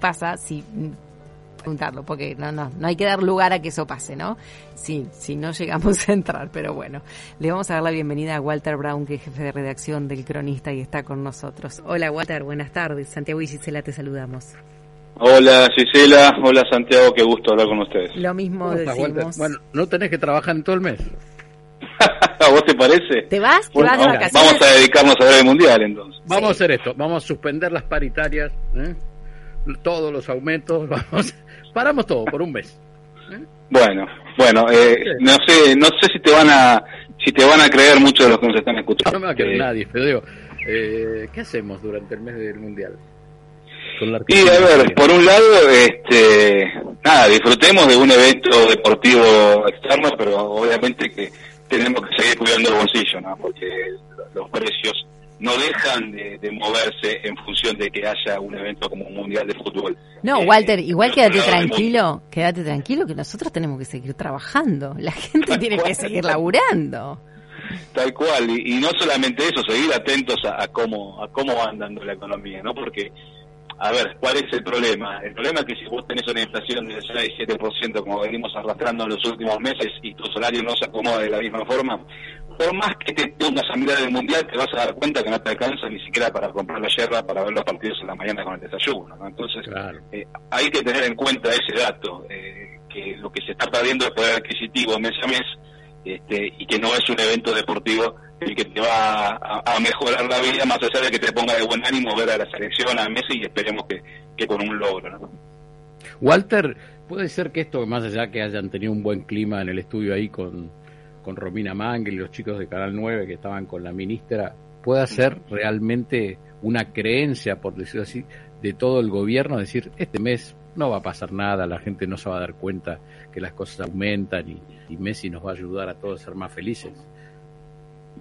pasa si preguntarlo, porque no, no, no hay que dar lugar a que eso pase, ¿no? Sí, si no llegamos a entrar, pero bueno, le vamos a dar la bienvenida a Walter Brown, que es jefe de redacción del Cronista y está con nosotros. Hola Walter, buenas tardes. Santiago y Gisela te saludamos. Hola Gisela, hola Santiago, qué gusto hablar con ustedes. Lo mismo decimos. Bueno, no tenés que trabajar en todo el mes. ¿A vos te parece? ¿Te vas? ¿Te Bueno, vas de vamos, vacaciones? vamos a dedicarnos a ver el mundial entonces. Vamos Sí. a hacer esto, vamos a suspender las paritarias, ¿eh? Todos los aumentos, vamos, paramos todo por un mes. Bueno, bueno, eh, no sé, no sé si te van a, si te van a creer mucho de los que nos están escuchando. No me va a creer Eh, nadie, pero digo, eh, ¿qué hacemos durante el mes del mundial? Con la Y a ver, por un lado, este, nada, disfrutemos de un evento deportivo externo, pero obviamente que tenemos que seguir cuidando el bolsillo, ¿no? Porque los precios no dejan de, de moverse en función de que haya un evento como un mundial de fútbol. No, Eh, Walter, igual quédate tranquilo, quédate tranquilo que nosotros tenemos que seguir trabajando. La gente tiene que seguir laburando. Tal cual, y, y no solamente eso, seguir atentos a, a cómo a cómo va andando la economía, ¿no? Porque, a ver, ¿cuál es el problema? El problema es que si vos tenés una inflación del 6-7% como venimos arrastrando en los últimos meses y tu salario no se acomoda de la misma forma, por más que te pongas a mirar el mundial, te vas a dar cuenta que no te alcanza ni siquiera para comprar la yerba para ver los partidos en la mañana con el desayuno, ¿no? Entonces, Claro. eh, hay que tener en cuenta ese dato, eh, que lo que se está perdiendo es poder adquisitivo mes a mes este, y que no es un evento deportivo el que te va a, a mejorar la vida, más allá de que te ponga de buen ánimo ver a la selección, a Messi y esperemos que, que con un logro. ¿no? Walter, puede ser que esto, más allá que hayan tenido un buen clima en el estudio ahí con, con Romina y los chicos de Canal 9 que estaban con la ministra, pueda ser realmente una creencia, por decirlo así, de todo el gobierno, decir, este mes no va a pasar nada, la gente no se va a dar cuenta que las cosas aumentan y, y Messi nos va a ayudar a todos a ser más felices.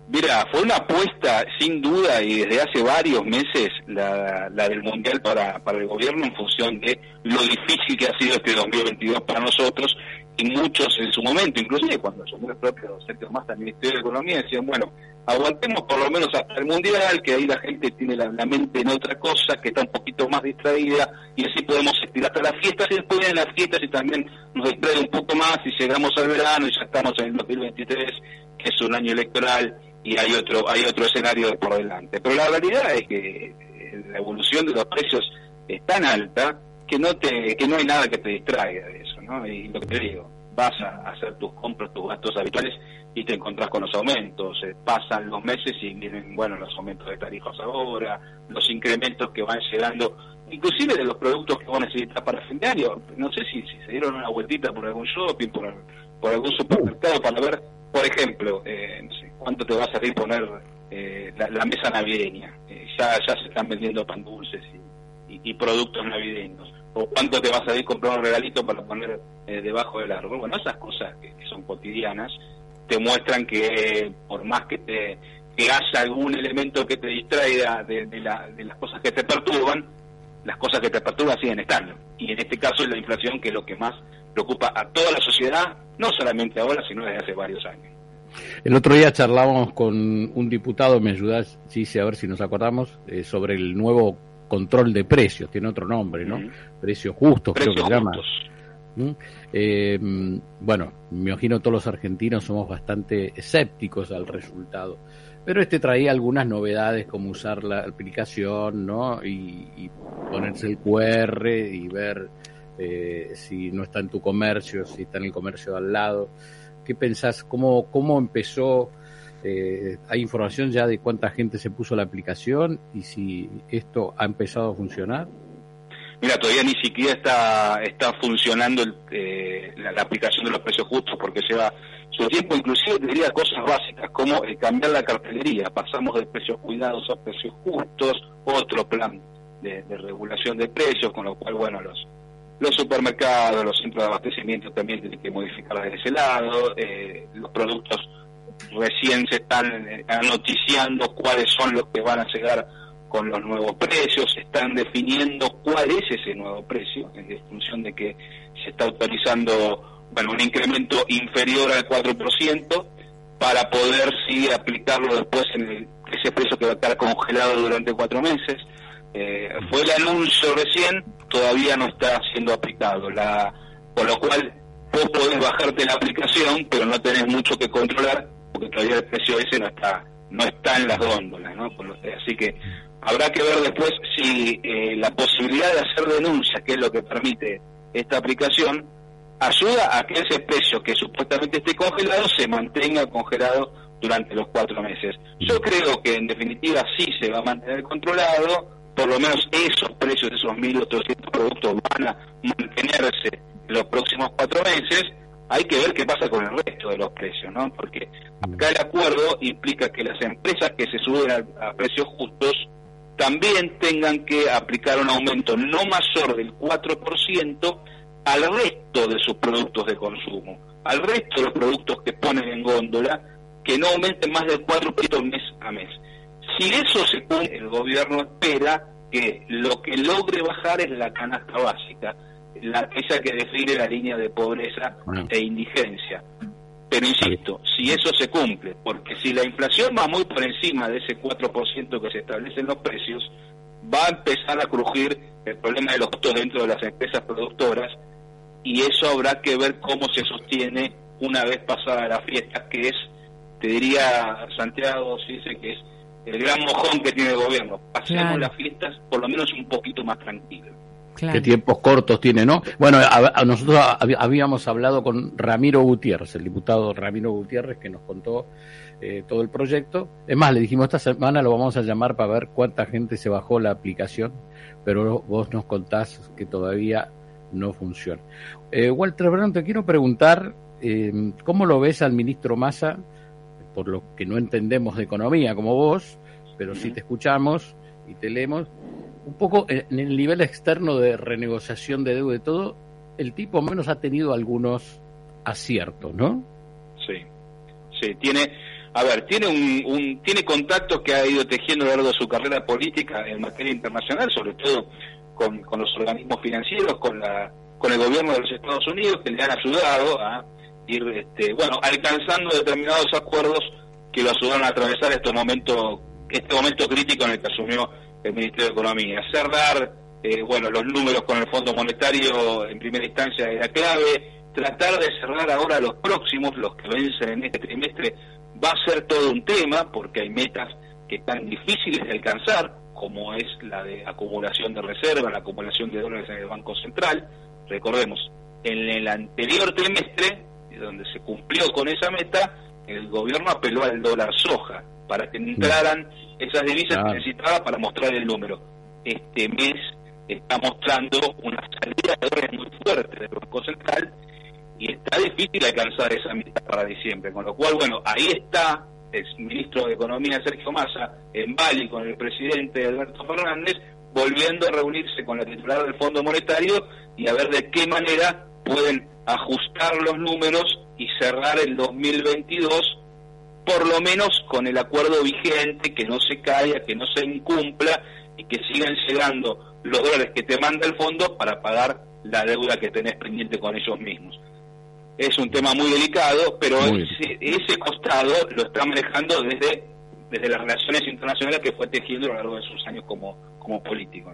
Mira, fue una apuesta sin duda y desde hace varios meses la, la del Mundial para, para el gobierno en función de lo difícil que ha sido este 2022 para nosotros y muchos en su momento, inclusive cuando asumió el propio Sergio Massa al Ministerio de Economía, decían, bueno, aguantemos por lo menos hasta el Mundial, que ahí la gente tiene la, la mente en otra cosa, que está un poquito más distraída y así podemos estirar hasta las fiestas y después vienen las fiestas y también nos distrae un poco más y llegamos al verano y ya estamos en el 2023, que es un año electoral y hay otro hay otro escenario por delante. Pero la realidad es que eh, la evolución de los precios es tan alta que no te que no hay nada que te distraiga de eso, ¿no? Y lo que te digo, vas a hacer tus compras, tus gastos habituales y te encontrás con los aumentos. Eh, pasan los meses y vienen, bueno, los aumentos de tarifas ahora, los incrementos que van llegando, inclusive de los productos que vos necesitas para fin de año. No sé si, si se dieron una vueltita por algún shopping, por, por algún supermercado para ver, por ejemplo, eh, cuánto te va a salir poner eh, la, mesa navideña. Eh, ya, ya se están vendiendo pan dulces y productos navideños. O cuánto te va a salir comprar un regalito para poner eh, debajo del árbol. Bueno, esas cosas que, son cotidianas te muestran que por más que te que haya algún elemento que te distraiga de, la- de las cosas que te perturban, las cosas que te perturban siguen estando. Y en este caso es la inflación que es lo que más preocupa a toda la sociedad, no solamente ahora, sino desde hace varios años. El otro día charlábamos con un diputado, me ayudás, sí, a ver si nos acordamos, eh, sobre el nuevo control de precios, tiene otro nombre, ¿no? Precios justos, creo que se llama. ¿Mm? Eh, bueno, me imagino todos los argentinos somos bastante escépticos al resultado, pero este traía algunas novedades como usar la aplicación, ¿no? Y, y ponerse el QR y ver eh, si no está en tu comercio, si está en el comercio de al lado. ¿Qué pensás? ¿Cómo, cómo empezó? Eh, ¿Hay información ya de cuánta gente se puso la aplicación y si esto ha empezado a funcionar? Mira, todavía ni siquiera está está funcionando el, eh, la, aplicación de los precios justos porque lleva su tiempo, inclusive te diría cosas básicas como eh, cambiar la cartelería, pasamos de precios cuidados a precios justos, otro plan de, de regulación de precios, con lo cual, bueno, los los supermercados, los centros de abastecimiento también tienen que modificar desde ese lado, eh, los productos recién se están eh, noticiando cuáles son los que van a llegar con los nuevos precios, se están definiendo cuál es ese nuevo precio, en función de que se está autorizando bueno, un incremento inferior al 4% para poder sí aplicarlo después en el, ese precio que va a estar congelado durante cuatro meses. Eh, fue el anuncio recién todavía no está siendo aplicado, la, por lo cual vos podés bajarte la aplicación, pero no tenés mucho que controlar, porque todavía el precio ese no está no está en las góndolas, ¿no? Así que habrá que ver después si eh, la posibilidad de hacer denuncias, que es lo que permite esta aplicación, ayuda a que ese precio que supuestamente esté congelado se mantenga congelado durante los cuatro meses. Yo creo que en definitiva sí se va a mantener controlado, por lo menos esos precios de esos 1.800 productos van a mantenerse en los próximos cuatro meses. Hay que ver qué pasa con el resto de los precios, ¿no? Porque acá el acuerdo implica que las empresas que se suben a, a precios justos también tengan que aplicar un aumento no mayor del 4% al resto de sus productos de consumo, al resto de los productos que ponen en góndola, que no aumenten más del 4% mes a mes. Si eso se cumple, el gobierno espera que lo que logre bajar es la canasta básica, la, esa que define la línea de pobreza e indigencia. Pero insisto, si eso se cumple, porque si la inflación va muy por encima de ese 4% que se establece en los precios, va a empezar a crujir el problema de los costos dentro de las empresas productoras y eso habrá que ver cómo se sostiene una vez pasada la fiesta, que es, te diría Santiago, si dice que es el gran mojón que tiene el gobierno. Pasemos las fiestas por lo menos un poquito más tranquilas. Qué tiempos cortos tiene, ¿no? Bueno, a, nosotros habíamos hablado con Ramiro Gutiérrez, el diputado Ramiro Gutiérrez, que nos contó eh, todo el proyecto. Es más, le dijimos, esta semana lo vamos a llamar para ver cuánta gente se bajó la aplicación, pero vos nos contás que todavía no funciona. Eh, Walter Brown, te quiero preguntar, eh, ¿cómo lo ves al ministro Massa, por lo que no entendemos de economía como vos, pero sí te escuchamos y te leemos? Un poco en el nivel externo de renegociación de deuda y todo, el tipo menos ha tenido algunos aciertos, ¿no? Sí, sí, tiene, a ver, tiene un, tiene contactos que ha ido tejiendo a lo largo de su carrera política en materia internacional, sobre todo con, con los organismos financieros, con la con el gobierno de los Estados Unidos que le han ayudado a ir, este, bueno, alcanzando determinados acuerdos que lo ayudaron a atravesar este momento, este momento crítico en el que asumió el Ministerio de Economía. Cerrar, eh, bueno, los números con el Fondo Monetario en primera instancia era clave. Tratar de cerrar ahora los próximos, los que vencen en este trimestre, va a ser todo un tema porque hay metas que están difíciles de alcanzar como es la de acumulación de reservas, la acumulación de dólares en el Banco Central. Recordemos, en el anterior trimestre, donde se cumplió con esa meta, el gobierno apeló al dólar soja para que entraran esas divisas que necesitaba para mostrar el número. Este mes está mostrando una salida de dólares muy fuerte del Banco Central y está difícil alcanzar esa meta para diciembre. Con lo cual, bueno, ahí está el ministro de Economía Sergio Massa en Bali con el presidente Alberto Fernández, volviendo a reunirse con la titular del Fondo Monetario y a ver de qué manera pueden ajustar los números y cerrar el 2022 por lo menos con el acuerdo vigente, que no se caiga, que no se incumpla y que sigan llegando los dólares que te manda el fondo para pagar la deuda que tenés pendiente con ellos mismos es un tema muy delicado, pero ese, costado lo está manejando desde, desde las relaciones internacionales que fue tejiendo a lo largo de sus años como, como político.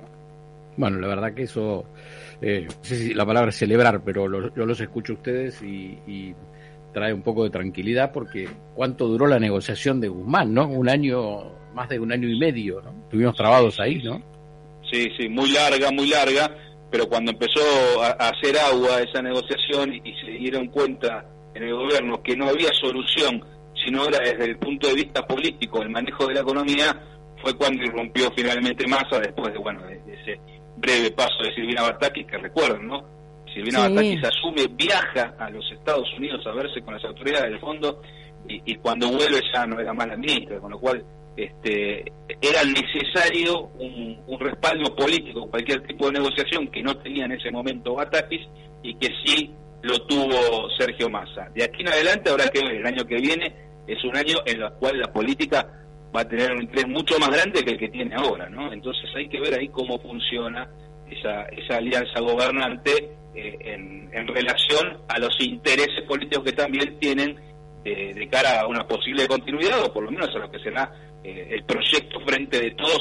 Bueno, la verdad que eso, eh, no sé si la palabra es celebrar, pero yo los escucho a ustedes y, trae un poco de tranquilidad porque cuánto duró la negociación de Guzmán, ¿no? Un año, más de un año y medio, ¿no? Estuvimos trabados ahí, ¿no? Sí, sí, muy larga, muy larga pero cuando empezó a, hacer agua esa negociación y, se dieron cuenta en el gobierno que no había solución, sino era desde el punto de vista político el manejo de la economía, fue cuando irrumpió finalmente Massa después de, bueno, de, ese breve paso de Silvina Bartakis, que recuerden, ¿no? Silvina sí. asume, viaja a los Estados Unidos a verse con las autoridades del fondo y, y cuando vuelve ya no era más la ministra, con lo cual este, era necesario un, respaldo político, cualquier tipo de negociación que no tenía en ese momento Batakis y que sí lo tuvo Sergio Massa. De aquí en adelante habrá que ver, el año que viene es un año en el cual la política va a tener un interés mucho más grande que el que tiene ahora, ¿no? Entonces hay que ver ahí cómo funciona esa, esa alianza gobernante eh, en, en relación a los intereses políticos que también tienen de cara a una posible continuidad o por lo menos a lo que será eh, el proyecto frente de todos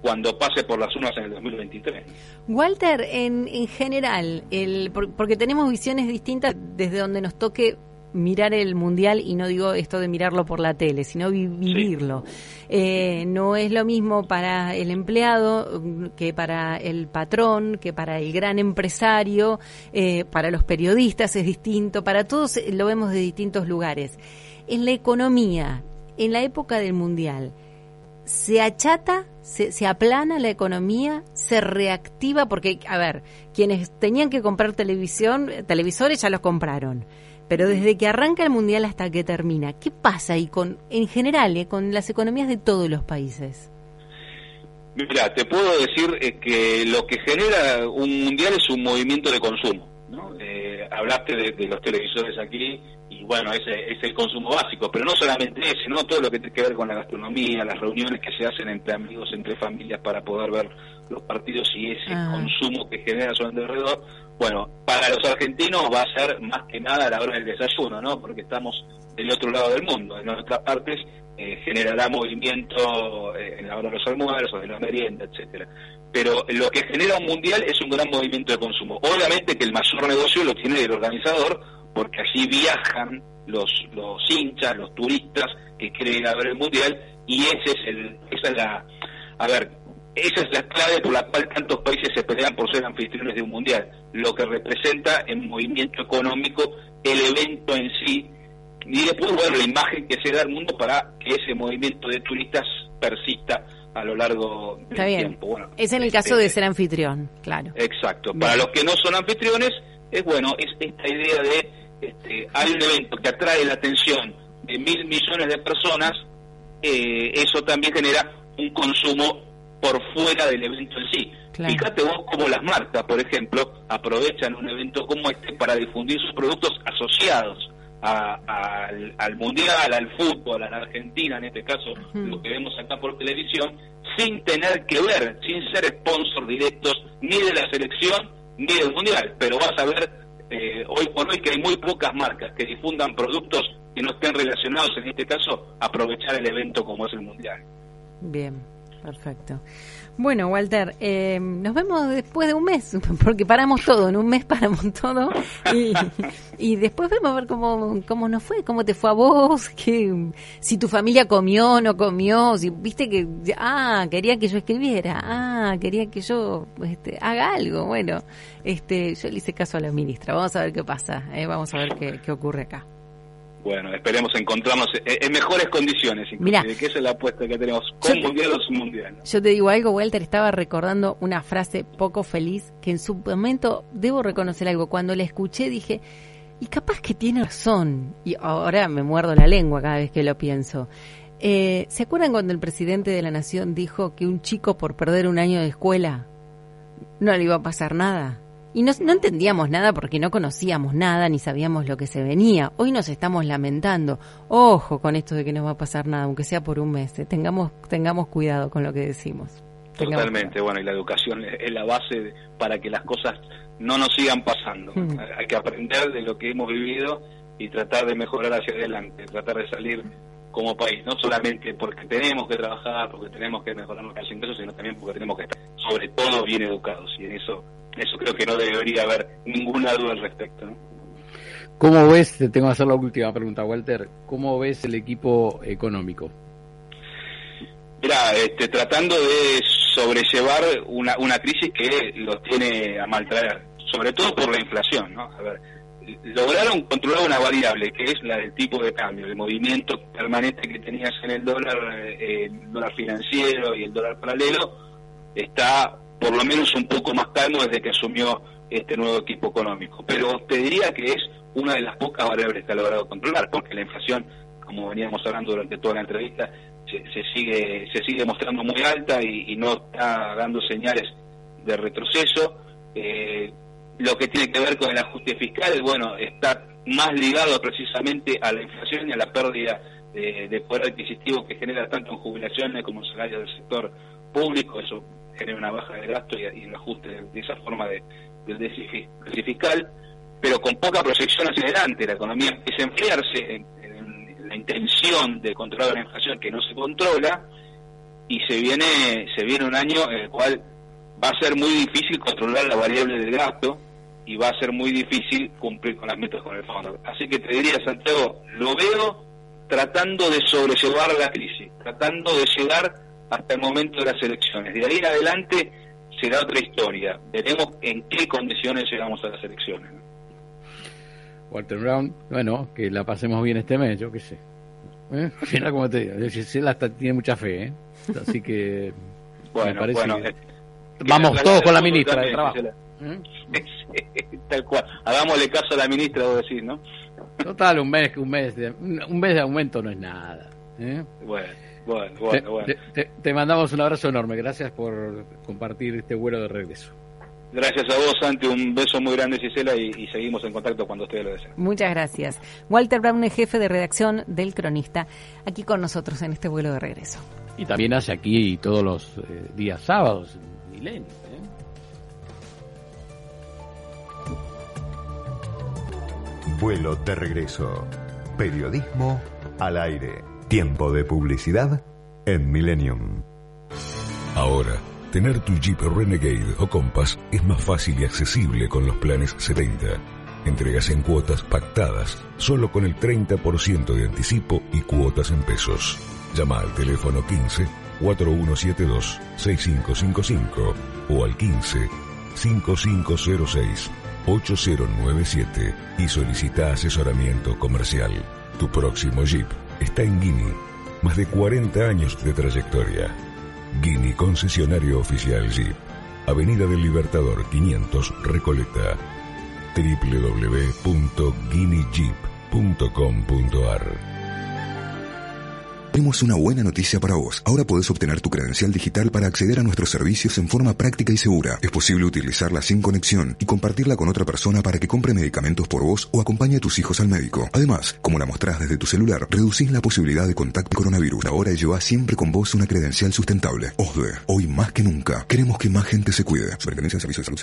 cuando pase por las urnas en el 2023. Walter, en, en general, el, porque tenemos visiones distintas desde donde nos toque mirar el mundial y no digo esto de mirarlo por la tele, sino vivirlo. Eh, no es lo mismo para el empleado que para el patrón, que para el gran empresario, eh, para los periodistas es distinto, para todos lo vemos de distintos lugares. En la economía, en la época del mundial, se achata, se, se, aplana la economía, se reactiva, porque, a ver, quienes tenían que comprar televisión, televisores ya los compraron. Pero desde que arranca el mundial hasta que termina, ¿qué pasa ahí con, en general, eh, con las economías de todos los países? Mira, te puedo decir eh, que lo que genera un mundial es un movimiento de consumo. ¿no? Eh, hablaste de, los televisores aquí y bueno, ese es el consumo básico, pero no solamente ese, sino todo lo que tiene que ver con la gastronomía, las reuniones que se hacen entre amigos, entre familias para poder ver los partidos y ese ah. consumo que genera su alrededor bueno, para los argentinos va a ser más que nada a la hora del desayuno, ¿no? Porque estamos del otro lado del mundo. En otras partes eh, generará movimiento eh, en la hora de los almuerzos, de la merienda, etcétera. Pero lo que genera un mundial es un gran movimiento de consumo. Obviamente que el mayor negocio lo tiene el organizador, porque así viajan los, los hinchas, los turistas que quieren ir a ver el mundial, y ese es el, esa es la, a ver, esa es la clave por la cual tantos países se pelean por ser anfitriones de un mundial, lo que representa en movimiento económico el evento en sí y después ver la imagen que se da al mundo para que ese movimiento de turistas persista a lo largo del tiempo. Bueno, es en el caso de ser anfitrión, claro. Exacto. Para los que no son anfitriones, es bueno, es esta idea de este, hay un evento que atrae la atención de mil millones de personas, eh, eso también genera un consumo por fuera del evento en sí. Fíjate vos cómo las marcas, por ejemplo, aprovechan un evento como este para difundir sus productos asociados al, mundial, al fútbol, a la Argentina, en este caso, lo que vemos acá por televisión, sin tener que ver, sin ser sponsor directos ni de la selección ni del mundial. Pero vas a ver eh, hoy por hoy que hay muy pocas marcas que difundan productos que no estén relacionados, en este caso, aprovechar el evento como es el mundial. Bien. Perfecto. Bueno, Walter, eh, nos vemos después de un mes, porque paramos todo, en un mes paramos todo y, después vemos a ver cómo, cómo nos fue, cómo te fue a vos, que, si tu familia comió no comió, si viste que, ah, quería que yo escribiera, ah, quería que yo este, haga algo. Bueno, este, yo le hice caso a la ministra, vamos a ver qué pasa, eh, vamos a ver qué, qué ocurre acá. Bueno, esperemos encontrarnos en mejores condiciones, Mira, que esa es la apuesta que tenemos con mundial o sin mundial. Yo te digo algo, Walter, estaba recordando una frase poco feliz que en su momento, debo reconocer algo, cuando la escuché dije, y capaz que tiene razón, y ahora me muerdo la lengua cada vez que lo pienso. Eh, ¿Se acuerdan cuando el presidente de la nación dijo que un chico por perder un año de escuela no le iba a pasar nada? Y no, no, entendíamos nada porque no conocíamos nada ni sabíamos lo que se venía. Hoy nos estamos lamentando. Ojo con esto de que no va a pasar nada, aunque sea por un mes. Eh. Tengamos, tengamos cuidado con lo que decimos. Totalmente, bueno, y la educación es la base para que las cosas no nos sigan pasando. Hmm. Hay que aprender de lo que hemos vivido y tratar de mejorar hacia adelante, tratar de salir como país, no solamente porque tenemos que trabajar, porque tenemos que mejorar nuestros ingresos, sino también porque tenemos que estar sobre todo bien educados y en eso eso creo que no debería haber ninguna duda al respecto. ¿Cómo ves, te tengo que hacer la última pregunta, Walter, cómo ves el equipo económico? Mira, este, tratando de sobrellevar una, una crisis que los tiene a maltraer, sobre todo por la inflación, ¿no? A ver, lograron controlar una variable que es la del tipo de cambio, el movimiento permanente que tenías en el dólar, eh, el dólar financiero y el dólar paralelo, está por lo menos un poco más calmo desde que asumió este nuevo equipo económico. Pero te diría que es una de las pocas variables que ha logrado controlar, porque la inflación, como veníamos hablando durante toda la entrevista, se, sigue se sigue mostrando muy alta y, no está dando señales de retroceso. Eh, lo que tiene que ver con el ajuste fiscal, bueno, está más ligado precisamente a la inflación y a la pérdida de, de poder adquisitivo que genera tanto en jubilaciones como en salarios del sector público. Eso genera una baja de gasto y, y ajuste de, esa forma de, del déficit, fiscal, pero con poca proyección hacia adelante. La economía empieza a enfriarse en, la intención de controlar la inflación que no se controla y se viene, se viene un año en el cual va a ser muy difícil controlar la variable del gasto y va a ser muy difícil cumplir con las metas con el fondo. Así que te diría, Santiago, lo veo tratando de sobrellevar la crisis, tratando de llegar hasta el momento de las elecciones. De ahí en adelante será otra historia. Veremos en qué condiciones llegamos a las elecciones. Walter Brown, bueno, que la pasemos bien este mes, yo qué sé. ¿Eh? como te digo, Gisela tiene mucha fe, ¿eh? así que... bueno, bueno. Eh, vamos todos con la ministra de Trabajo. ¿Mm? Tal cual. Hagámosle caso a la ministra, vos decís, ¿no? Total, un mes, un mes, de, un mes de aumento no es nada. ¿Eh? Bueno. Bueno, bueno, bueno. Te, mandamos un abrazo enorme. Gracias por compartir este vuelo de regreso. Gracias a vos, Santi. Un beso muy grande, Gisela, y, seguimos en contacto cuando ustedes lo deseen. Muchas gracias. Walter Brown, jefe de redacción del Cronista, aquí con nosotros en este vuelo de regreso. Y también hace aquí todos los eh, días sábados, Milenio. Vuelo de regreso. Periodismo al aire. Tiempo de publicidad en Millennium. Ahora, tener tu Jeep Renegade o Compass es más fácil y accesible con los planes 70. Entregas en cuotas pactadas, solo con el 30% de anticipo y cuotas en pesos. Llama al teléfono 15 4172 6555 o al 15 5506 8097 y solicita asesoramiento comercial. Tu próximo Jeep está en Guinea. Más de 40 años de trayectoria. Guinea concesionario oficial Jeep. Avenida del Libertador 500 Recoleta. www.guineajeep.com.ar tenemos una buena noticia para vos. Ahora podés obtener tu credencial digital para acceder a nuestros servicios en forma práctica y segura. Es posible utilizarla sin conexión y compartirla con otra persona para que compre medicamentos por vos o acompañe a tus hijos al médico. Además, como la mostrás desde tu celular, reducís la posibilidad de contacto coronavirus. Ahora lleva siempre con vos una credencial sustentable. OSDE, hoy más que nunca, queremos que más gente se cuide. Superintendencia de Servicios de Salud